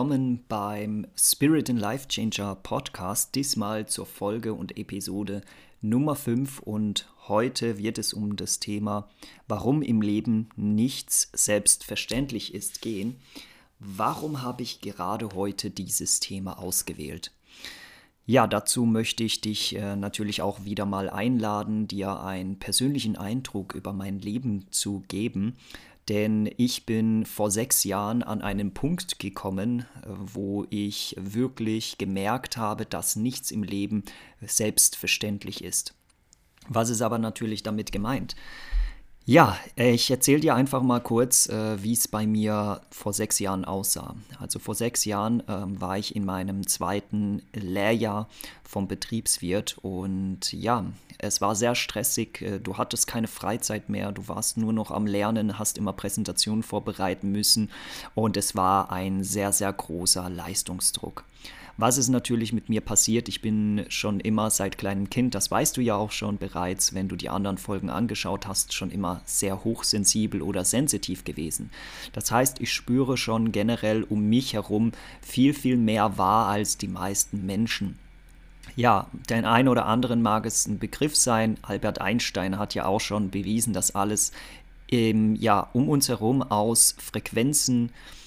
Willkommen beim Spirit and Life Changer Podcast, diesmal zur Folge und Episode Nummer 5 und heute wird es um das Thema Warum im Leben nichts selbstverständlich ist gehen. Warum habe ich gerade heute dieses Thema ausgewählt? Ja, dazu möchte ich dich äh, natürlich auch wieder mal einladen, dir einen persönlichen Eindruck über mein Leben zu geben, denn ich bin vor sechs Jahren an einen Punkt gekommen, wo ich wirklich gemerkt habe, dass nichts im Leben selbstverständlich ist. Was ist aber natürlich damit gemeint? Ja, ich erzähle dir einfach mal kurz, äh, wie es bei mir vor sechs Jahren aussah. Also vor sechs Jahren äh, war ich in meinem zweiten Lehrjahr vom Betriebswirt und ja, es war sehr stressig. Äh, du hattest keine Freizeit mehr, du warst nur noch am Lernen, hast immer Präsentationen vorbereiten müssen und es war ein sehr, sehr großer Leistungsdruck. Was ist natürlich mit mir passiert? Ich bin schon immer seit kleinem Kind, das weißt du ja auch schon bereits, wenn du die anderen Folgen angeschaut hast, schon immer sehr hochsensibel oder sensitiv gewesen. Das heißt, ich spüre schon generell um mich herum viel, viel mehr wahr als die meisten Menschen. Ja, den einen oder anderen mag es ein Begriff sein. Albert Einstein hat ja auch schon bewiesen, dass alles ähm, ja, um uns herum aus Frequenzen äh,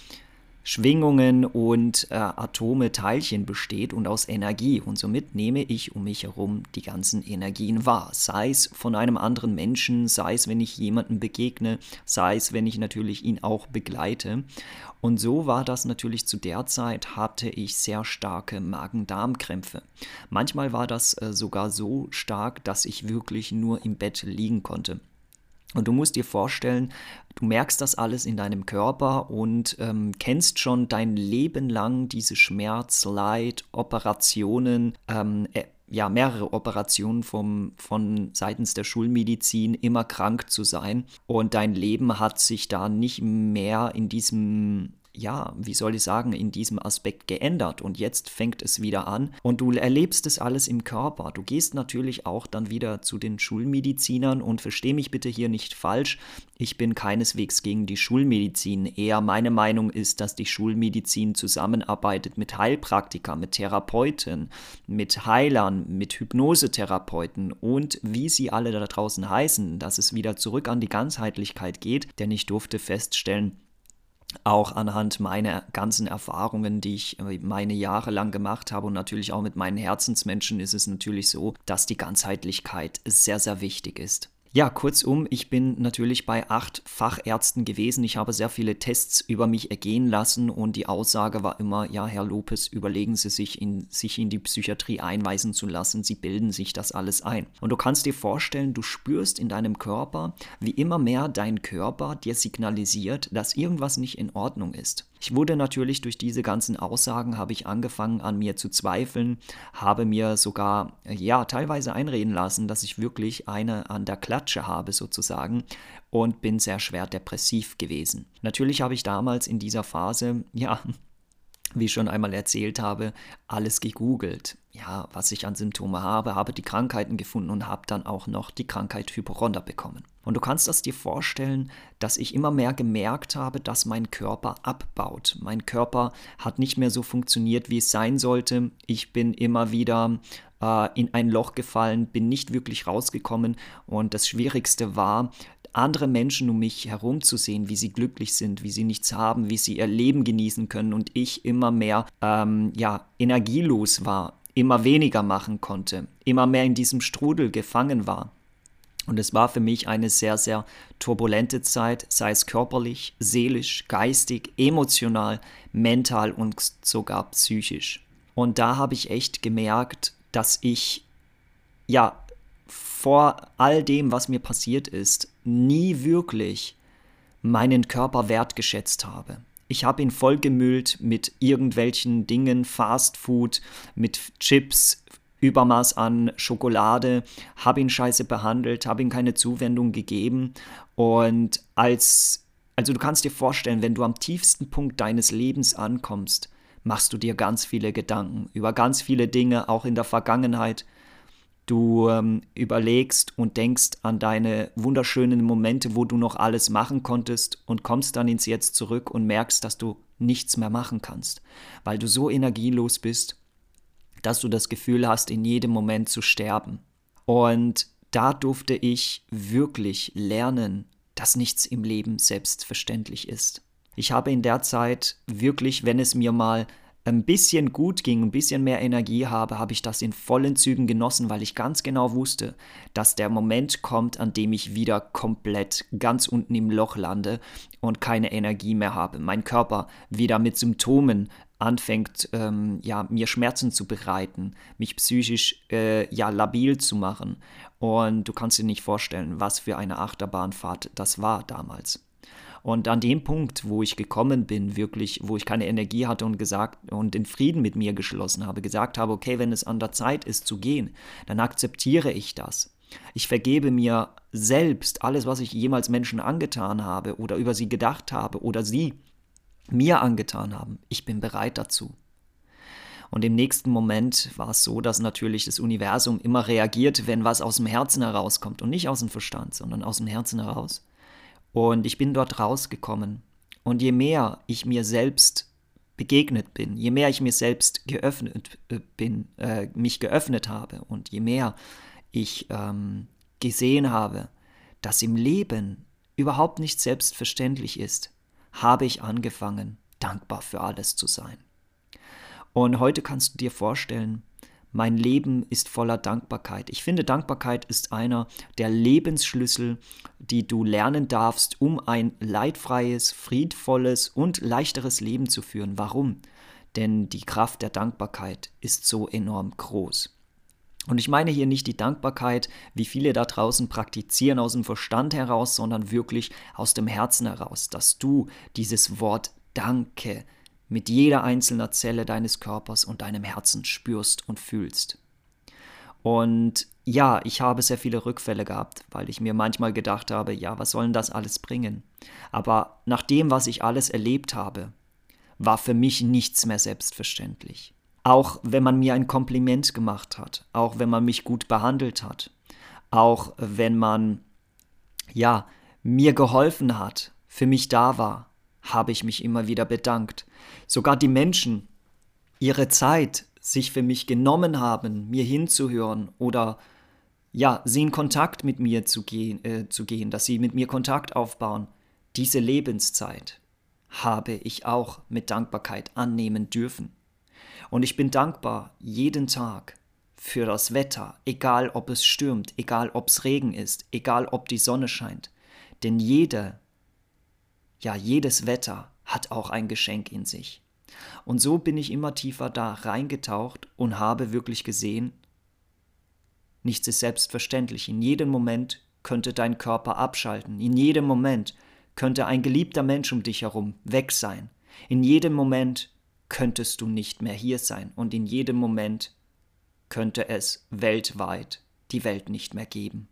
Schwingungen und äh, Atome, Teilchen besteht und aus Energie. Und somit nehme ich um mich herum die ganzen Energien wahr. Sei es von einem anderen Menschen, sei es, wenn ich jemanden begegne, sei es, wenn ich natürlich ihn auch begleite. Und so war das natürlich zu der Zeit, hatte ich sehr starke Magen-Darm-Krämpfe. Manchmal war das äh, sogar so stark, dass ich wirklich nur im Bett liegen konnte. Und du musst dir vorstellen, du merkst das alles in deinem Körper und ähm, kennst schon dein Leben lang diese Schmerz, Leid, Operationen, ähm, äh, ja, mehrere Operationen vom, von seitens der Schulmedizin, immer krank zu sein. Und dein Leben hat sich da nicht mehr in diesem ja, wie soll ich sagen, in diesem Aspekt geändert und jetzt fängt es wieder an und du erlebst es alles im Körper. Du gehst natürlich auch dann wieder zu den Schulmedizinern und versteh mich bitte hier nicht falsch, ich bin keineswegs gegen die Schulmedizin. Eher meine Meinung ist, dass die Schulmedizin zusammenarbeitet mit Heilpraktikern, mit Therapeuten, mit Heilern, mit Hypnosetherapeuten und wie sie alle da draußen heißen, dass es wieder zurück an die Ganzheitlichkeit geht, denn ich durfte feststellen, auch anhand meiner ganzen Erfahrungen, die ich äh, meine Jahre lang gemacht habe und natürlich auch mit meinen Herzensmenschen ist es natürlich so, dass die Ganzheitlichkeit sehr, sehr wichtig ist. Ja, kurzum, ich bin natürlich bei acht Fachärzten gewesen. Ich habe sehr viele Tests über mich ergehen lassen und die Aussage war immer, ja, Herr Lopez, überlegen Sie sich, in, sich in die Psychiatrie einweisen zu lassen. Sie bilden sich das alles ein. Und du kannst dir vorstellen, du spürst in deinem Körper, wie immer mehr dein Körper dir signalisiert, dass irgendwas nicht in Ordnung ist. Ich wurde natürlich durch diese ganzen Aussagen, habe ich angefangen an mir zu zweifeln, habe mir sogar, ja, teilweise einreden lassen, dass ich wirklich eine an der Klatsche habe sozusagen und bin sehr schwer depressiv gewesen. Natürlich habe ich damals in dieser Phase, ja, wie ich schon einmal erzählt habe, alles gegoogelt. Ja, was ich an Symptome habe, habe die Krankheiten gefunden und habe dann auch noch die Krankheit Hypochonder bekommen. Und du kannst das dir vorstellen, dass ich immer mehr gemerkt habe, dass mein Körper abbaut. Mein Körper hat nicht mehr so funktioniert, wie es sein sollte. Ich bin immer wieder äh, in ein Loch gefallen, bin nicht wirklich rausgekommen. Und das Schwierigste war, andere Menschen um mich herum zu sehen, wie sie glücklich sind, wie sie nichts haben, wie sie ihr Leben genießen können und ich immer mehr ähm, ja, energielos war, immer weniger machen konnte, immer mehr in diesem Strudel gefangen war. Und es war für mich eine sehr, sehr turbulente Zeit, sei es körperlich, seelisch, geistig, emotional, mental und sogar psychisch. Und da habe ich echt gemerkt, dass ich ja vor all dem, was mir passiert ist, nie wirklich meinen Körper wertgeschätzt habe. Ich habe ihn vollgemüllt mit irgendwelchen Dingen, Fast Food, mit Chips, Übermaß an Schokolade, habe ihn scheiße behandelt, habe ihm keine Zuwendung gegeben und als also du kannst dir vorstellen, wenn du am tiefsten Punkt deines Lebens ankommst, machst du dir ganz viele Gedanken über ganz viele Dinge, auch in der Vergangenheit, Du ähm, überlegst und denkst an deine wunderschönen Momente, wo du noch alles machen konntest und kommst dann ins Jetzt zurück und merkst, dass du nichts mehr machen kannst, weil du so energielos bist, dass du das Gefühl hast, in jedem Moment zu sterben. Und da durfte ich wirklich lernen, dass nichts im Leben selbstverständlich ist. Ich habe in der Zeit wirklich, wenn es mir mal ein bisschen gut ging, ein bisschen mehr Energie habe, habe ich das in vollen Zügen genossen, weil ich ganz genau wusste, dass der Moment kommt, an dem ich wieder komplett ganz unten im Loch lande und keine Energie mehr habe. Mein Körper wieder mit Symptomen anfängt, ähm, ja, mir Schmerzen zu bereiten, mich psychisch äh, ja labil zu machen. Und du kannst dir nicht vorstellen, was für eine Achterbahnfahrt das war damals. Und an dem Punkt, wo ich gekommen bin, wirklich, wo ich keine Energie hatte und gesagt und den Frieden mit mir geschlossen habe, gesagt habe, okay, wenn es an der Zeit ist zu gehen, dann akzeptiere ich das. Ich vergebe mir selbst alles, was ich jemals Menschen angetan habe oder über sie gedacht habe oder sie mir angetan haben. Ich bin bereit dazu. Und im nächsten Moment war es so, dass natürlich das Universum immer reagiert, wenn was aus dem Herzen herauskommt und nicht aus dem Verstand, sondern aus dem Herzen heraus. Und ich bin dort rausgekommen. Und je mehr ich mir selbst begegnet bin, je mehr ich mir selbst geöffnet äh, bin, äh, mich geöffnet habe und je mehr ich ähm, gesehen habe, dass im Leben überhaupt nicht selbstverständlich ist, habe ich angefangen, dankbar für alles zu sein. Und heute kannst du dir vorstellen, mein Leben ist voller Dankbarkeit. Ich finde, Dankbarkeit ist einer der Lebensschlüssel, die du lernen darfst, um ein leidfreies, friedvolles und leichteres Leben zu führen. Warum? Denn die Kraft der Dankbarkeit ist so enorm groß. Und ich meine hier nicht die Dankbarkeit, wie viele da draußen praktizieren aus dem Verstand heraus, sondern wirklich aus dem Herzen heraus, dass du dieses Wort Danke mit jeder einzelnen Zelle deines Körpers und deinem Herzen spürst und fühlst. Und ja, ich habe sehr viele Rückfälle gehabt, weil ich mir manchmal gedacht habe, ja, was soll denn das alles bringen? Aber nach dem, was ich alles erlebt habe, war für mich nichts mehr selbstverständlich. Auch wenn man mir ein Kompliment gemacht hat, auch wenn man mich gut behandelt hat, auch wenn man, ja, mir geholfen hat, für mich da war, habe ich mich immer wieder bedankt. Sogar die Menschen, ihre Zeit sich für mich genommen haben, mir hinzuhören oder ja, sie in Kontakt mit mir zu gehen, äh, zu gehen, dass sie mit mir Kontakt aufbauen, diese Lebenszeit habe ich auch mit Dankbarkeit annehmen dürfen. Und ich bin dankbar jeden Tag für das Wetter, egal ob es stürmt, egal ob es Regen ist, egal ob die Sonne scheint. Denn jeder ja, jedes Wetter hat auch ein Geschenk in sich. Und so bin ich immer tiefer da reingetaucht und habe wirklich gesehen, nichts ist selbstverständlich. In jedem Moment könnte dein Körper abschalten. In jedem Moment könnte ein geliebter Mensch um dich herum weg sein. In jedem Moment könntest du nicht mehr hier sein. Und in jedem Moment könnte es weltweit die Welt nicht mehr geben.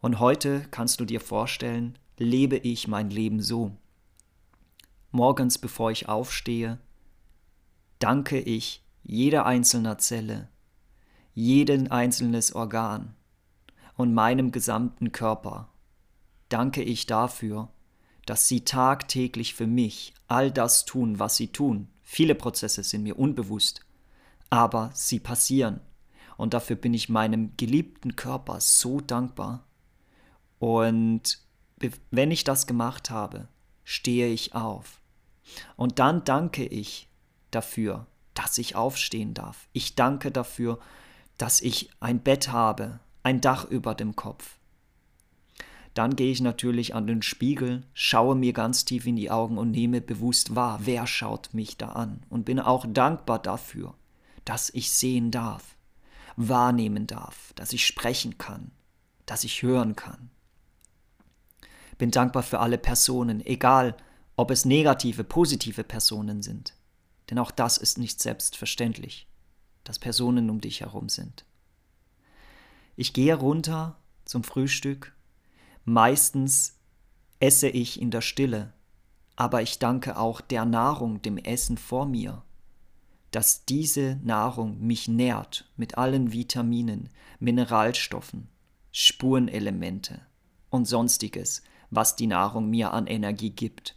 Und heute kannst du dir vorstellen, lebe ich mein Leben so. Morgens, bevor ich aufstehe, danke ich jeder einzelnen Zelle, jeden einzelnes Organ und meinem gesamten Körper. Danke ich dafür, dass sie tagtäglich für mich all das tun, was sie tun. Viele Prozesse sind mir unbewusst, aber sie passieren. Und dafür bin ich meinem geliebten Körper so dankbar. Und wenn ich das gemacht habe, stehe ich auf. Und dann danke ich dafür, dass ich aufstehen darf. Ich danke dafür, dass ich ein Bett habe, ein Dach über dem Kopf. Dann gehe ich natürlich an den Spiegel, schaue mir ganz tief in die Augen und nehme bewusst wahr, wer schaut mich da an und bin auch dankbar dafür, dass ich sehen darf, wahrnehmen darf, dass ich sprechen kann, dass ich hören kann. Bin dankbar für alle Personen, egal ob es negative, positive Personen sind. Denn auch das ist nicht selbstverständlich, dass Personen um dich herum sind. Ich gehe runter zum Frühstück. Meistens esse ich in der Stille, aber ich danke auch der Nahrung, dem Essen vor mir, dass diese Nahrung mich nährt mit allen Vitaminen, Mineralstoffen, Spurenelemente und sonstiges, was die Nahrung mir an Energie gibt.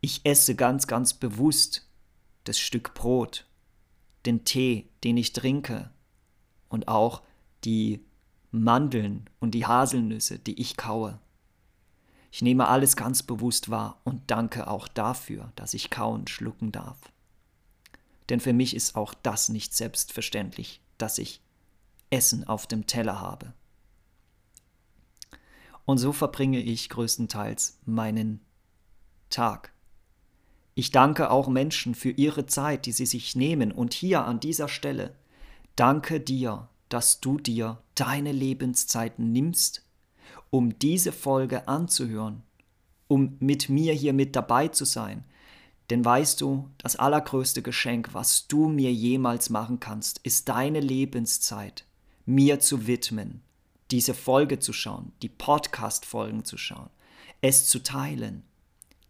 Ich esse ganz, ganz bewusst das Stück Brot, den Tee, den ich trinke und auch die Mandeln und die Haselnüsse, die ich kaue. Ich nehme alles ganz bewusst wahr und danke auch dafür, dass ich kauen, schlucken darf. Denn für mich ist auch das nicht selbstverständlich, dass ich Essen auf dem Teller habe. Und so verbringe ich größtenteils meinen Tag. Ich danke auch Menschen für ihre Zeit, die sie sich nehmen. Und hier an dieser Stelle danke dir, dass du dir deine Lebenszeit nimmst, um diese Folge anzuhören, um mit mir hier mit dabei zu sein. Denn weißt du, das allergrößte Geschenk, was du mir jemals machen kannst, ist deine Lebenszeit mir zu widmen, diese Folge zu schauen, die Podcast-Folgen zu schauen, es zu teilen,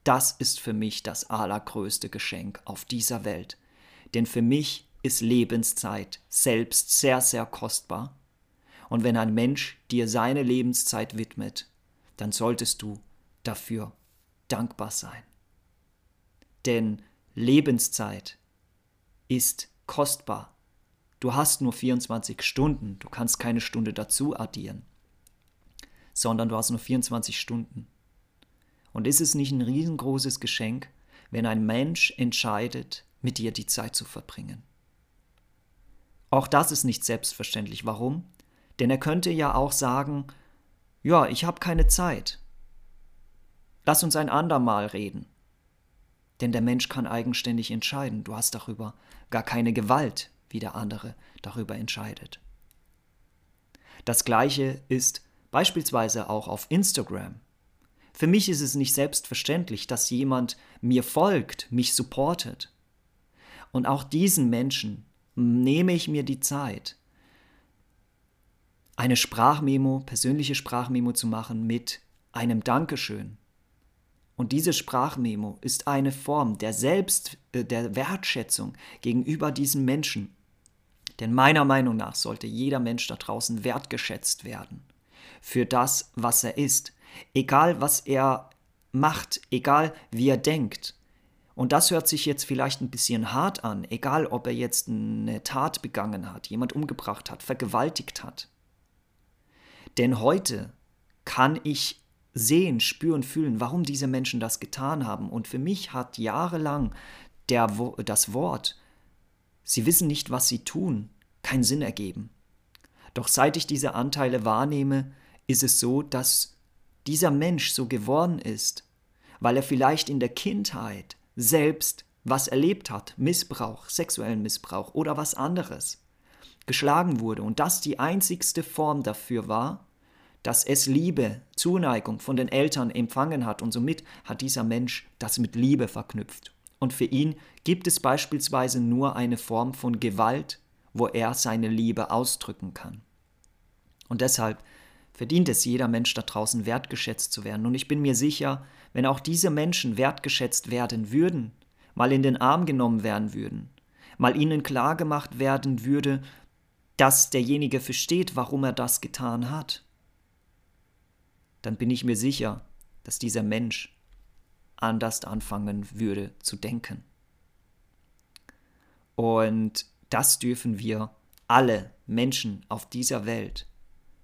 das ist für mich das allergrößte Geschenk auf dieser Welt. Denn für mich ist Lebenszeit selbst sehr, sehr kostbar. Und wenn ein Mensch dir seine Lebenszeit widmet, dann solltest du dafür dankbar sein. Denn Lebenszeit ist kostbar. Du hast nur 24 Stunden, du kannst keine Stunde dazu addieren, sondern du hast nur 24 Stunden. Und ist es nicht ein riesengroßes Geschenk, wenn ein Mensch entscheidet, mit dir die Zeit zu verbringen? Auch das ist nicht selbstverständlich. Warum? Denn er könnte ja auch sagen, ja, ich habe keine Zeit. Lass uns ein andermal reden. Denn der Mensch kann eigenständig entscheiden. Du hast darüber gar keine Gewalt, wie der andere darüber entscheidet. Das gleiche ist beispielsweise auch auf Instagram. Für mich ist es nicht selbstverständlich, dass jemand mir folgt, mich supportet. Und auch diesen Menschen nehme ich mir die Zeit, eine Sprachmemo, persönliche Sprachmemo zu machen mit einem Dankeschön. Und diese Sprachmemo ist eine Form der Selbst, äh, der Wertschätzung gegenüber diesen Menschen. Denn meiner Meinung nach sollte jeder Mensch da draußen wertgeschätzt werden für das, was er ist, egal was er macht, egal wie er denkt. Und das hört sich jetzt vielleicht ein bisschen hart an, egal ob er jetzt eine Tat begangen hat, jemand umgebracht hat, vergewaltigt hat. Denn heute kann ich sehen, spüren, fühlen, warum diese Menschen das getan haben. Und für mich hat jahrelang der, das Wort, sie wissen nicht, was sie tun, keinen Sinn ergeben. Doch seit ich diese Anteile wahrnehme, ist es so, dass dieser Mensch so geworden ist, weil er vielleicht in der Kindheit selbst was erlebt hat, Missbrauch, sexuellen Missbrauch oder was anderes, geschlagen wurde und das die einzigste Form dafür war, dass es Liebe, Zuneigung von den Eltern empfangen hat und somit hat dieser Mensch das mit Liebe verknüpft. Und für ihn gibt es beispielsweise nur eine Form von Gewalt, wo er seine Liebe ausdrücken kann. Und deshalb verdient es jeder Mensch da draußen wertgeschätzt zu werden. Und ich bin mir sicher, wenn auch diese Menschen wertgeschätzt werden würden, mal in den Arm genommen werden würden, mal ihnen klargemacht werden würde, dass derjenige versteht, warum er das getan hat, dann bin ich mir sicher, dass dieser Mensch anders anfangen würde zu denken. Und das dürfen wir alle Menschen auf dieser Welt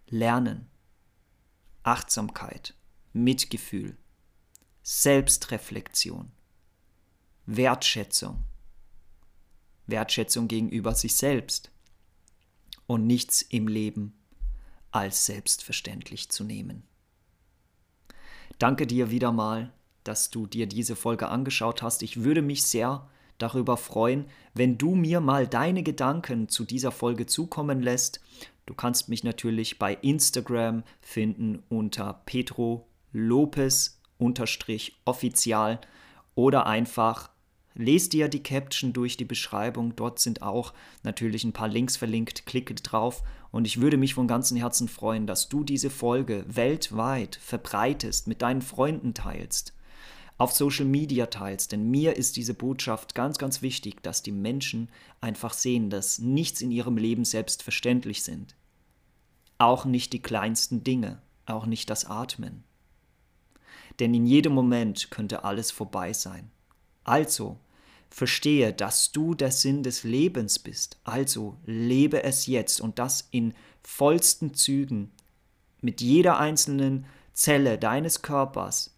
lernen. Achtsamkeit, Mitgefühl, Selbstreflexion, Wertschätzung, Wertschätzung gegenüber sich selbst und nichts im Leben als selbstverständlich zu nehmen. Danke dir wieder mal, dass du dir diese Folge angeschaut hast. Ich würde mich sehr darüber freuen, wenn du mir mal deine Gedanken zu dieser Folge zukommen lässt. Du kannst mich natürlich bei Instagram finden unter Petro Lopez offizial oder einfach lest dir die Caption durch die Beschreibung. Dort sind auch natürlich ein paar Links verlinkt. Klicke drauf und ich würde mich von ganzem Herzen freuen, dass du diese Folge weltweit verbreitest, mit deinen Freunden teilst, auf Social Media teilst. Denn mir ist diese Botschaft ganz, ganz wichtig, dass die Menschen einfach sehen, dass nichts in ihrem Leben selbstverständlich sind. Auch nicht die kleinsten Dinge, auch nicht das Atmen. Denn in jedem Moment könnte alles vorbei sein. Also, verstehe, dass du der Sinn des Lebens bist. Also, lebe es jetzt und das in vollsten Zügen, mit jeder einzelnen Zelle deines Körpers,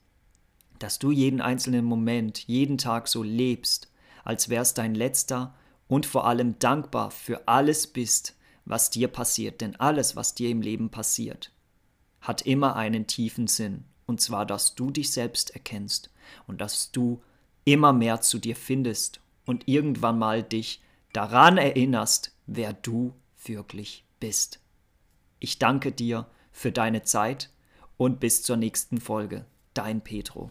dass du jeden einzelnen Moment, jeden Tag so lebst, als wär's dein letzter und vor allem dankbar für alles bist, was dir passiert, denn alles, was dir im Leben passiert, hat immer einen tiefen Sinn, und zwar, dass du dich selbst erkennst und dass du immer mehr zu dir findest und irgendwann mal dich daran erinnerst, wer du wirklich bist. Ich danke dir für deine Zeit und bis zur nächsten Folge. Dein Petro.